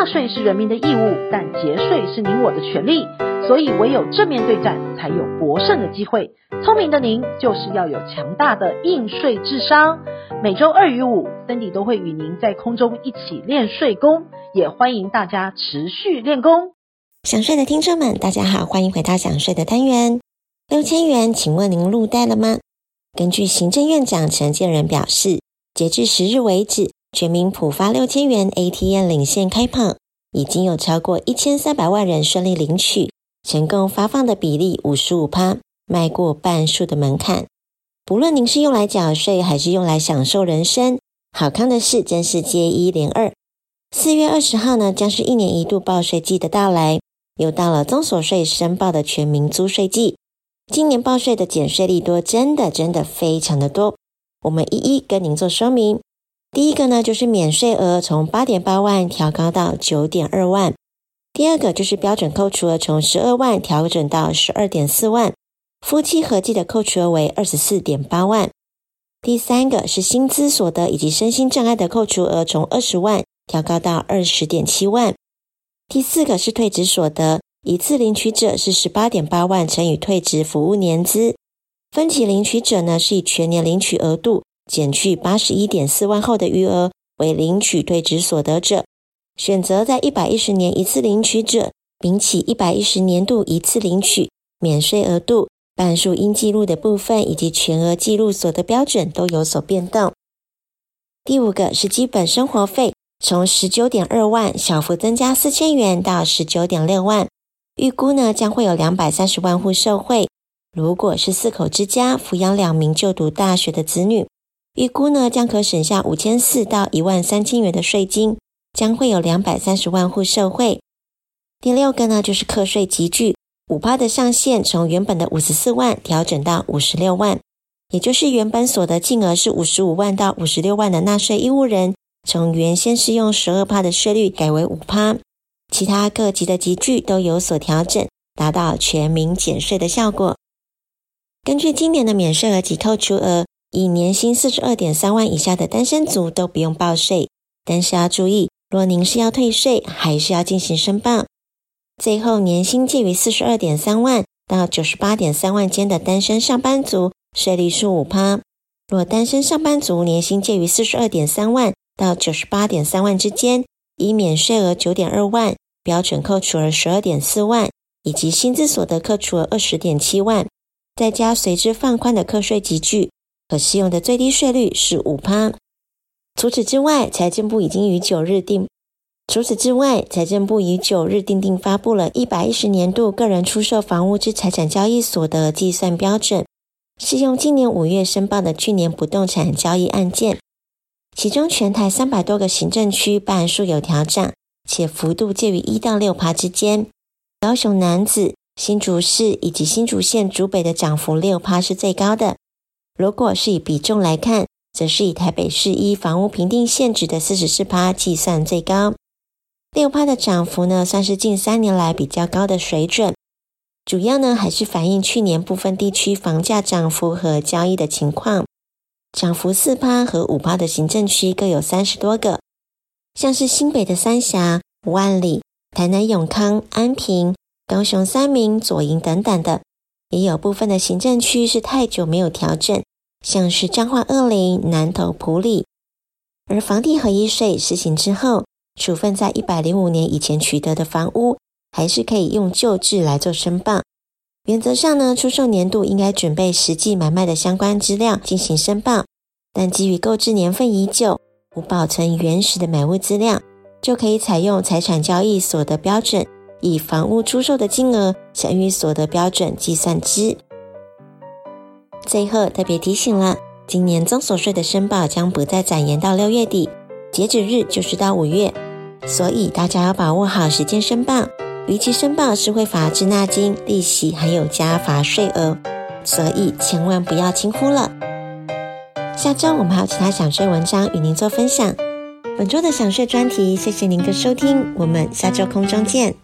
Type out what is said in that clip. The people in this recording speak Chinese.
纳税是人民的义务，但节税是您我的权利。所以唯有正面对战，才有博胜的机会。聪明的您，就是要有强大的应税智商。每周二与五，Cindy 都会与您在空中一起练税功，也欢迎大家持续练功。想税的听众们，大家好，欢迎回到想税的单元。六千元，请问您入袋了吗？根据行政院长陈建仁表示，截至十日为止，全民普发六千元 ATM 领现开跑，已经有超过一千三百万人顺利领取。成功发放的比例五十五趴，迈过半数的门槛。不论您是用来缴税，还是用来享受人生，好康的事真是接一连二。四月二十号呢，将是一年一度报税季的到来，又到了综所税申报的全民租税季。今年报税的减税利多，真的真的非常的多。我们一一跟您做说明。第一个呢，就是免税额从八点八万调高到九点二万。第二个就是标准扣除额从十二万调整到十二点四万，夫妻合计的扣除额为二十四点八万。第三个是薪资所得以及身心障碍的扣除额从二十万调高到二十点七万。第四个是退职所得，一次领取者是十八点八万乘以退职服务年资，分期领取者呢是以全年领取额度减去八十一点四万后的余额为领取退职所得者。选择在一百一十年一次领取者，比起一百一十年度一次领取，免税额度、半数应记录的部分以及全额记录所得标准都有所变动。第五个是基本生活费，从十九点二万小幅增加四千元到十九点六万，预估呢将会有两百三十万户受惠。如果是四口之家，抚养两名就读大学的子女，预估呢将可省下五千四到一万三千元的税金。将会有两百三十万户受惠。第六个呢，就是课税级距五趴的上限，从原本的五十四万调整到五十六万，也就是原本所得净额是五十五万到五十六万的纳税义务人，从原先适用十二趴的税率改为五趴。其他各级的级距都有所调整，达到全民减税的效果。根据今年的免税额及扣除额，以年薪四十二点三万以下的单身族都不用报税，但是要注意。若您是要退税，还是要进行申报？最后，年薪介于四十二点三万到九十八点三万间的单身上班族，税率是五趴。若单身上班族年薪介于四十二点三万到九十八点三万之间，以免税额九点二万、标准扣除额十二点四万以及薪资所得扣除额二十点七万，再加随之放宽的课税级距，可适用的最低税率是五趴。除此之外，财政部已经于九日定。除此之外，财政部于九日订定发布了一百一十年度个人出售房屋之财产交易所得计算标准，适用今年五月申报的去年不动产交易案件。其中，全台三百多个行政区半数有调整，且幅度介于一到六趴之间。高雄南子、新竹市以及新竹县竹北的涨幅六趴是最高的。如果是以比重来看，则是以台北市一房屋评定现值的四十四趴计算最高，六趴的涨幅呢，算是近三年来比较高的水准。主要呢还是反映去年部分地区房价涨幅和交易的情况。涨幅四趴和五趴的行政区各有三十多个，像是新北的三峡、万里、台南永康、安平、高雄三民、左营等等的，也有部分的行政区是太久没有调整。像是彰化二林、南投埔里，而房地合一税实行之后，处分在一百零五年以前取得的房屋，还是可以用旧制来做申报。原则上呢，出售年度应该准备实际买卖的相关资料进行申报，但基于购置年份已久，无保存原始的买屋资料，就可以采用财产交易所得标准，以房屋出售的金额乘以所得标准计算之。最后特别提醒了，今年增所税的申报将不再展延到六月底，截止日就是到五月，所以大家要把握好时间申报。逾期申报是会罚滞纳金、利息，还有加罚税额，所以千万不要轻忽了。下周我们还有其他想税文章与您做分享，本周的想税专题，谢谢您的收听，我们下周空中见。